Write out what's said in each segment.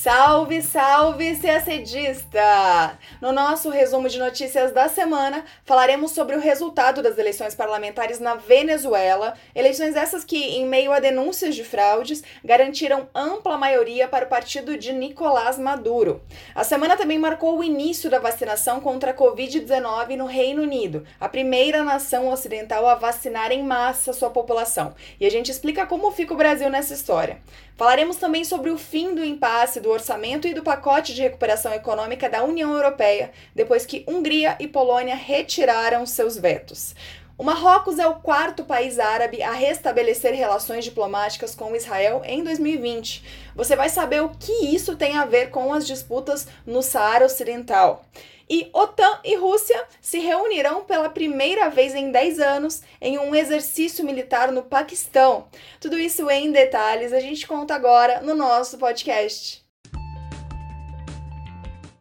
Salve, salve, CACDista! No nosso resumo de notícias da semana, falaremos sobre o resultado das eleições parlamentares na Venezuela, eleições essas que, em meio a denúncias de fraudes, garantiram ampla maioria para o partido de Nicolás Maduro. A semana também marcou o início da vacinação contra a Covid-19 no Reino Unido, a primeira nação ocidental a vacinar em massa sua população. E a gente explica como fica o Brasil nessa história. Falaremos também sobre o fim do impasse do orçamento e do pacote de recuperação econômica da União Europeia, depois que Hungria e Polônia retiraram seus vetos. O Marrocos é o quarto país árabe a restabelecer relações diplomáticas com Israel em 2020. Você vai saber o que isso tem a ver com as disputas no Saara Ocidental. E OTAN e Rússia se reunirão pela primeira vez em 10 anos em um exercício militar no Paquistão. Tudo isso em detalhes a gente conta agora no nosso podcast.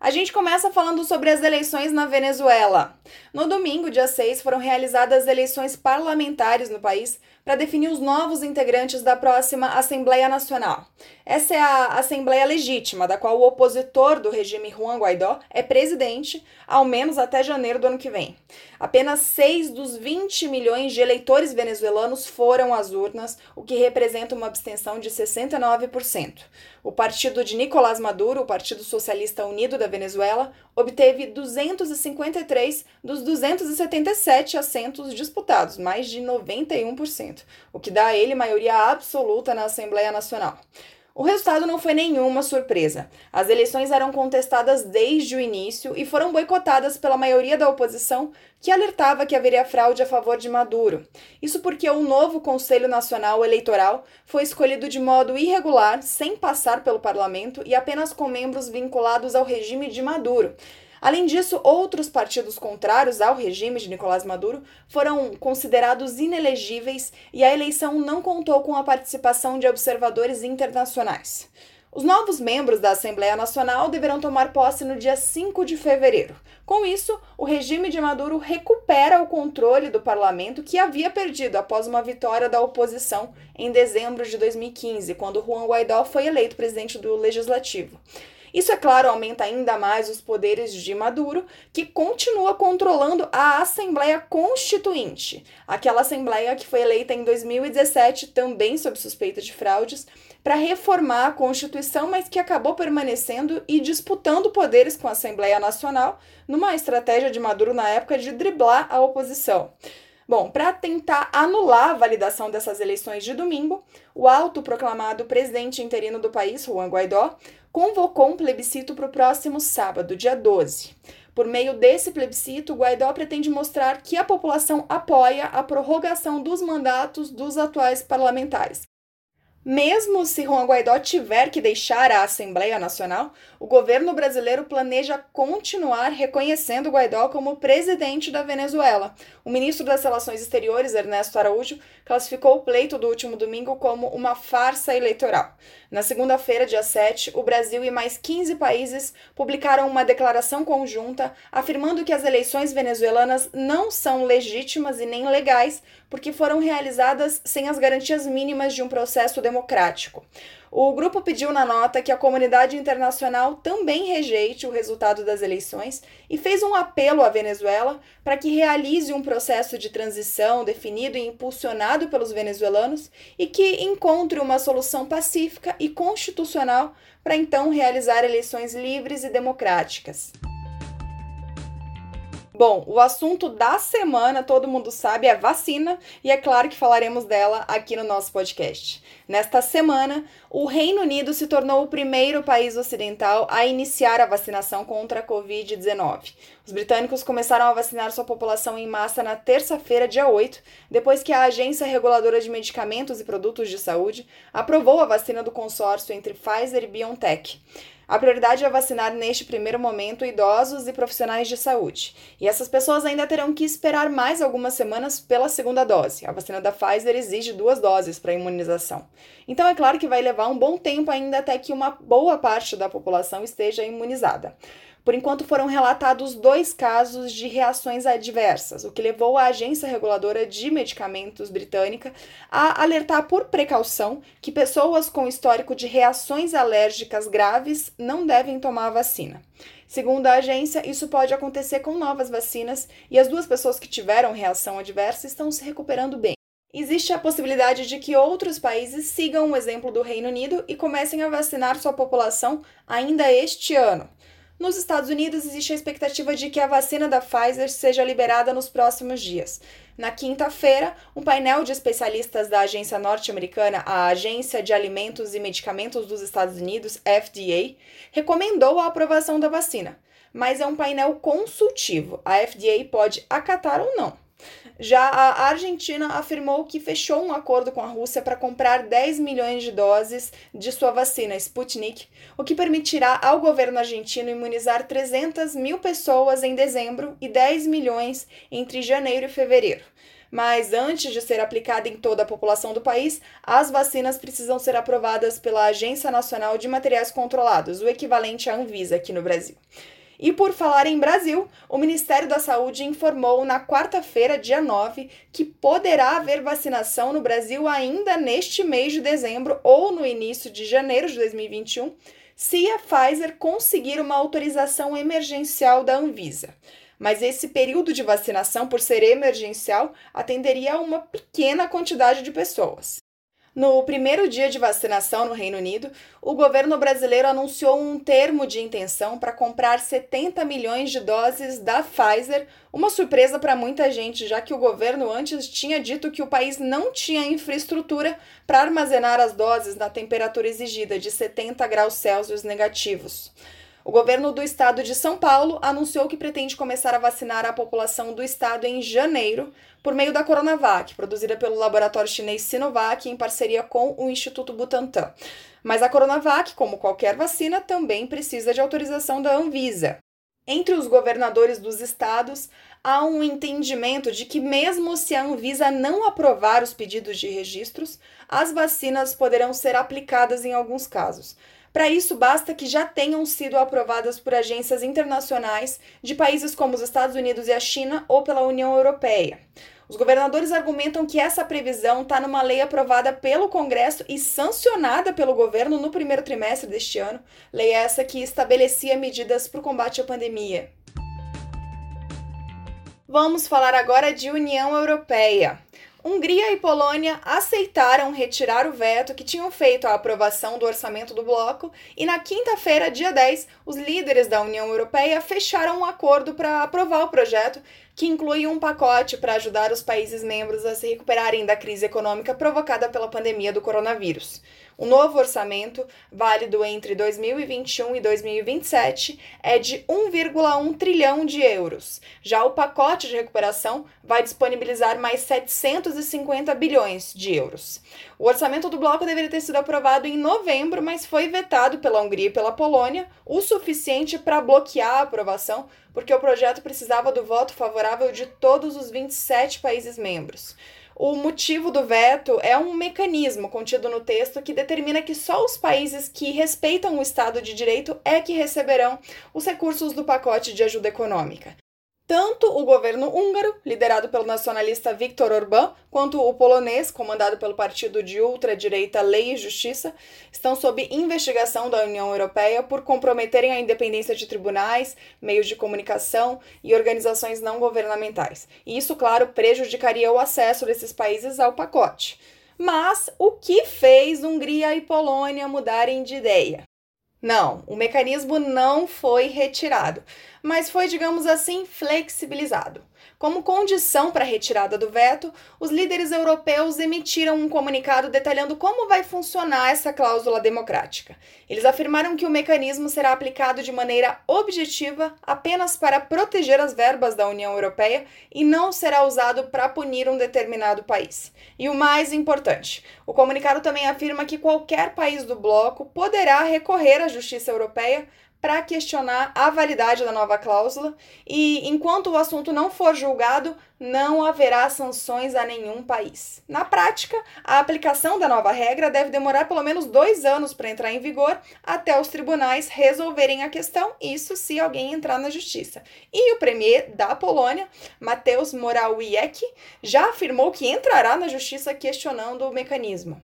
A gente começa falando sobre as eleições na Venezuela. No domingo, dia 6, foram realizadas eleições parlamentares no país para definir os novos integrantes da próxima Assembleia Nacional. Essa é a Assembleia Legítima, da qual o opositor do regime Juan Guaidó é presidente, ao menos até janeiro do ano que vem. Apenas 6 dos 20 milhões de eleitores venezuelanos foram às urnas, o que representa uma abstenção de 69%. O partido de Nicolás Maduro, o Partido Socialista Unido da Venezuela, obteve 253 dos 277 assentos disputados, mais de 91%, o que dá a ele maioria absoluta na Assembleia Nacional. O resultado não foi nenhuma surpresa. As eleições eram contestadas desde o início e foram boicotadas pela maioria da oposição, que alertava que haveria fraude a favor de Maduro. Isso porque o novo Conselho Nacional Eleitoral foi escolhido de modo irregular, sem passar pelo parlamento e apenas com membros vinculados ao regime de Maduro. Além disso, outros partidos contrários ao regime de Nicolás Maduro foram considerados inelegíveis e a eleição não contou com a participação de observadores internacionais. Os novos membros da Assembleia Nacional deverão tomar posse no dia 5 de fevereiro. Com isso, o regime de Maduro recupera o controle do parlamento que havia perdido após uma vitória da oposição em dezembro de 2015, quando Juan Guaidó foi eleito presidente do legislativo. Isso, é claro, aumenta ainda mais os poderes de Maduro, que continua controlando a Assembleia Constituinte, aquela Assembleia que foi eleita em 2017, também sob suspeita de fraudes, para reformar a Constituição, mas que acabou permanecendo e disputando poderes com a Assembleia Nacional, numa estratégia de Maduro na época de driblar a oposição. Bom, para tentar anular a validação dessas eleições de domingo, o autoproclamado presidente interino do país, Juan Guaidó, convocou um plebiscito para o próximo sábado, dia 12. Por meio desse plebiscito, Guaidó pretende mostrar que a população apoia a prorrogação dos mandatos dos atuais parlamentares. Mesmo se Juan Guaidó tiver que deixar a Assembleia Nacional, o governo brasileiro planeja continuar reconhecendo Guaidó como presidente da Venezuela. O ministro das Relações Exteriores, Ernesto Araújo, classificou o pleito do último domingo como uma farsa eleitoral. Na segunda-feira, dia 7, o Brasil e mais 15 países publicaram uma declaração conjunta afirmando que as eleições venezuelanas não são legítimas e nem legais porque foram realizadas sem as garantias mínimas de um processo democrático. O grupo pediu na nota que a comunidade internacional também rejeite o resultado das eleições e fez um apelo à Venezuela para que realize um processo de transição definido e impulsionado pelos venezuelanos e que encontre uma solução pacífica e constitucional para então realizar eleições livres e democráticas. Bom, o assunto da semana, todo mundo sabe, é vacina, e é claro que falaremos dela aqui no nosso podcast. Nesta semana, o Reino Unido se tornou o primeiro país ocidental a iniciar a vacinação contra a Covid-19. Os britânicos começaram a vacinar sua população em massa na terça-feira, dia 8, depois que a Agência Reguladora de Medicamentos e Produtos de Saúde aprovou a vacina do consórcio entre Pfizer e BioNTech. A prioridade é vacinar neste primeiro momento idosos e profissionais de saúde. E essas pessoas ainda terão que esperar mais algumas semanas pela segunda dose. A vacina da Pfizer exige duas doses para imunização. Então é claro que vai levar um bom tempo ainda até que uma boa parte da população esteja imunizada. Por enquanto foram relatados dois casos de reações adversas, o que levou a Agência Reguladora de Medicamentos britânica a alertar por precaução que pessoas com histórico de reações alérgicas graves não devem tomar a vacina. Segundo a agência, isso pode acontecer com novas vacinas e as duas pessoas que tiveram reação adversa estão se recuperando bem. Existe a possibilidade de que outros países sigam o exemplo do Reino Unido e comecem a vacinar sua população ainda este ano. Nos Estados Unidos, existe a expectativa de que a vacina da Pfizer seja liberada nos próximos dias. Na quinta-feira, um painel de especialistas da agência norte-americana, a Agência de Alimentos e Medicamentos dos Estados Unidos, FDA, recomendou a aprovação da vacina, mas é um painel consultivo. A FDA pode acatar ou não. Já a Argentina afirmou que fechou um acordo com a Rússia para comprar 10 milhões de doses de sua vacina Sputnik, o que permitirá ao governo argentino imunizar 300 mil pessoas em dezembro e 10 milhões entre janeiro e fevereiro. Mas antes de ser aplicada em toda a população do país, as vacinas precisam ser aprovadas pela Agência Nacional de Materiais Controlados, o equivalente à Anvisa aqui no Brasil. E por falar em Brasil, o Ministério da Saúde informou na quarta-feira, dia 9, que poderá haver vacinação no Brasil ainda neste mês de dezembro ou no início de janeiro de 2021, se a Pfizer conseguir uma autorização emergencial da Anvisa. Mas esse período de vacinação, por ser emergencial, atenderia a uma pequena quantidade de pessoas. No primeiro dia de vacinação no Reino Unido, o governo brasileiro anunciou um termo de intenção para comprar 70 milhões de doses da Pfizer, uma surpresa para muita gente, já que o governo antes tinha dito que o país não tinha infraestrutura para armazenar as doses na temperatura exigida de 70 graus Celsius negativos. O governo do estado de São Paulo anunciou que pretende começar a vacinar a população do estado em janeiro por meio da Coronavac, produzida pelo laboratório chinês Sinovac em parceria com o Instituto Butantan. Mas a Coronavac, como qualquer vacina, também precisa de autorização da Anvisa. Entre os governadores dos estados, há um entendimento de que, mesmo se a Anvisa não aprovar os pedidos de registros, as vacinas poderão ser aplicadas em alguns casos. Para isso, basta que já tenham sido aprovadas por agências internacionais de países como os Estados Unidos e a China ou pela União Europeia. Os governadores argumentam que essa previsão está numa lei aprovada pelo Congresso e sancionada pelo governo no primeiro trimestre deste ano, lei essa que estabelecia medidas para o combate à pandemia. Vamos falar agora de União Europeia. Hungria e Polônia aceitaram retirar o veto que tinham feito a aprovação do orçamento do bloco, e na quinta-feira, dia 10, os líderes da União Europeia fecharam um acordo para aprovar o projeto, que inclui um pacote para ajudar os países membros a se recuperarem da crise econômica provocada pela pandemia do coronavírus. O novo orçamento, válido entre 2021 e 2027, é de 1,1 trilhão de euros. Já o pacote de recuperação vai disponibilizar mais 750 bilhões de euros. O orçamento do bloco deveria ter sido aprovado em novembro, mas foi vetado pela Hungria e pela Polônia, o suficiente para bloquear a aprovação, porque o projeto precisava do voto favorável de todos os 27 países membros. O motivo do veto é um mecanismo contido no texto que determina que só os países que respeitam o Estado de Direito é que receberão os recursos do pacote de ajuda econômica. Tanto o governo húngaro, liderado pelo nacionalista Viktor Orbán, quanto o polonês, comandado pelo partido de ultradireita Lei e Justiça, estão sob investigação da União Europeia por comprometerem a independência de tribunais, meios de comunicação e organizações não governamentais. E isso, claro, prejudicaria o acesso desses países ao pacote. Mas o que fez Hungria e Polônia mudarem de ideia? Não, o mecanismo não foi retirado, mas foi, digamos assim, flexibilizado. Como condição para a retirada do veto, os líderes europeus emitiram um comunicado detalhando como vai funcionar essa cláusula democrática. Eles afirmaram que o mecanismo será aplicado de maneira objetiva apenas para proteger as verbas da União Europeia e não será usado para punir um determinado país. E o mais importante, o comunicado também afirma que qualquer país do bloco poderá recorrer à Justiça Europeia para questionar a validade da nova cláusula e, enquanto o assunto não for julgado, não haverá sanções a nenhum país. Na prática, a aplicação da nova regra deve demorar pelo menos dois anos para entrar em vigor até os tribunais resolverem a questão, isso se alguém entrar na justiça. E o premier da Polônia, Mateusz Morawiecki, já afirmou que entrará na justiça questionando o mecanismo.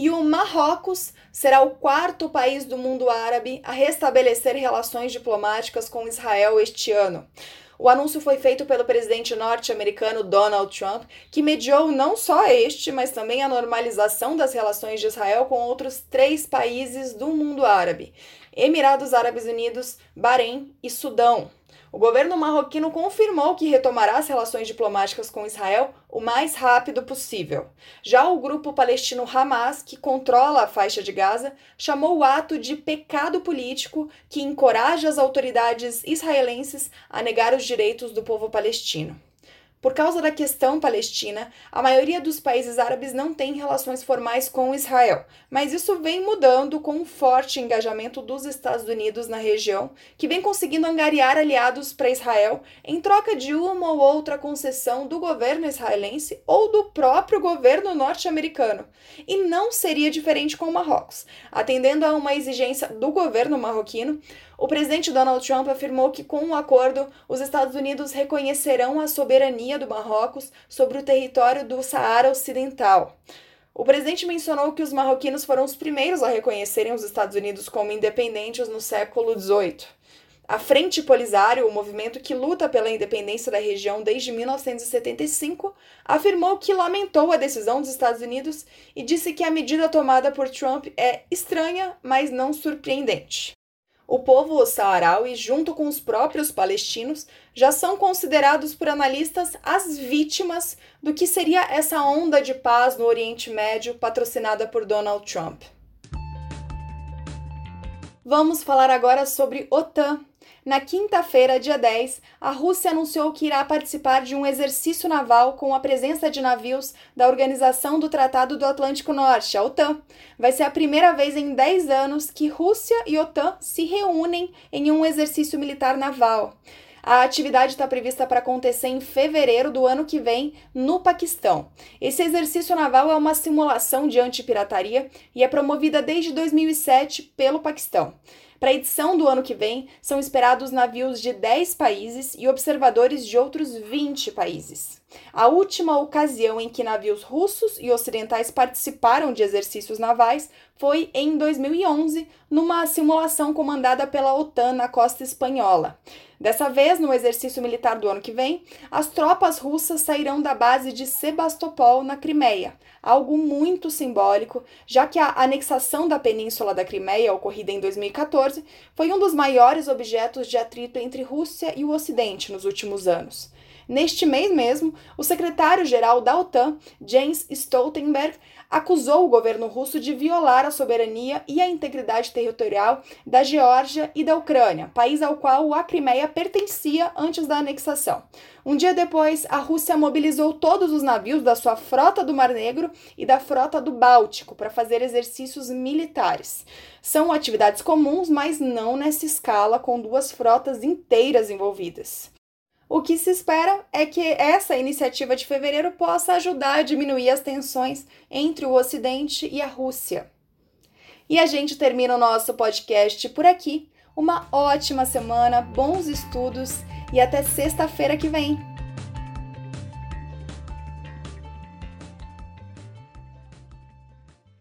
E o Marrocos será o quarto país do mundo árabe a restabelecer relações diplomáticas com Israel este ano. O anúncio foi feito pelo presidente norte-americano Donald Trump, que mediou não só este, mas também a normalização das relações de Israel com outros três países do mundo árabe: Emirados Árabes Unidos, Bahrein e Sudão. O governo marroquino confirmou que retomará as relações diplomáticas com Israel o mais rápido possível. Já o grupo palestino Hamas, que controla a faixa de Gaza, chamou o ato de pecado político que encoraja as autoridades israelenses a negar os direitos do povo palestino. Por causa da questão palestina, a maioria dos países árabes não tem relações formais com Israel, mas isso vem mudando com um forte engajamento dos Estados Unidos na região, que vem conseguindo angariar aliados para Israel em troca de uma ou outra concessão do governo israelense ou do próprio governo norte-americano. E não seria diferente com o Marrocos. Atendendo a uma exigência do governo marroquino, o presidente Donald Trump afirmou que, com o acordo, os Estados Unidos reconhecerão a soberania do Marrocos sobre o território do Saara Ocidental. O presidente mencionou que os marroquinos foram os primeiros a reconhecerem os Estados Unidos como independentes no século XVIII. A Frente Polisário, o movimento que luta pela independência da região desde 1975, afirmou que lamentou a decisão dos Estados Unidos e disse que a medida tomada por Trump é estranha, mas não surpreendente o povo saaraui, junto com os próprios palestinos, já são considerados por analistas as vítimas do que seria essa onda de paz no Oriente Médio patrocinada por Donald Trump. Vamos falar agora sobre OTAN, na quinta-feira, dia 10, a Rússia anunciou que irá participar de um exercício naval com a presença de navios da Organização do Tratado do Atlântico Norte, a OTAN. Vai ser a primeira vez em 10 anos que Rússia e OTAN se reúnem em um exercício militar naval. A atividade está prevista para acontecer em fevereiro do ano que vem no Paquistão. Esse exercício naval é uma simulação de antipirataria e é promovida desde 2007 pelo Paquistão. Para a edição do ano que vem, são esperados navios de 10 países e observadores de outros 20 países. A última ocasião em que navios russos e ocidentais participaram de exercícios navais foi em 2011, numa simulação comandada pela OTAN na costa espanhola. Dessa vez, no exercício militar do ano que vem, as tropas russas sairão da base de Sebastopol, na Crimeia, algo muito simbólico, já que a anexação da península da Crimeia, ocorrida em 2014, foi um dos maiores objetos de atrito entre Rússia e o Ocidente nos últimos anos. Neste mês mesmo, o secretário-geral da OTAN, Jens Stoltenberg, acusou o governo russo de violar a soberania e a integridade territorial da Geórgia e da Ucrânia, país ao qual a Crimeia pertencia antes da anexação. Um dia depois, a Rússia mobilizou todos os navios da sua frota do Mar Negro e da frota do Báltico para fazer exercícios militares. São atividades comuns, mas não nessa escala, com duas frotas inteiras envolvidas. O que se espera é que essa iniciativa de fevereiro possa ajudar a diminuir as tensões entre o Ocidente e a Rússia. E a gente termina o nosso podcast por aqui. Uma ótima semana, bons estudos e até sexta-feira que vem!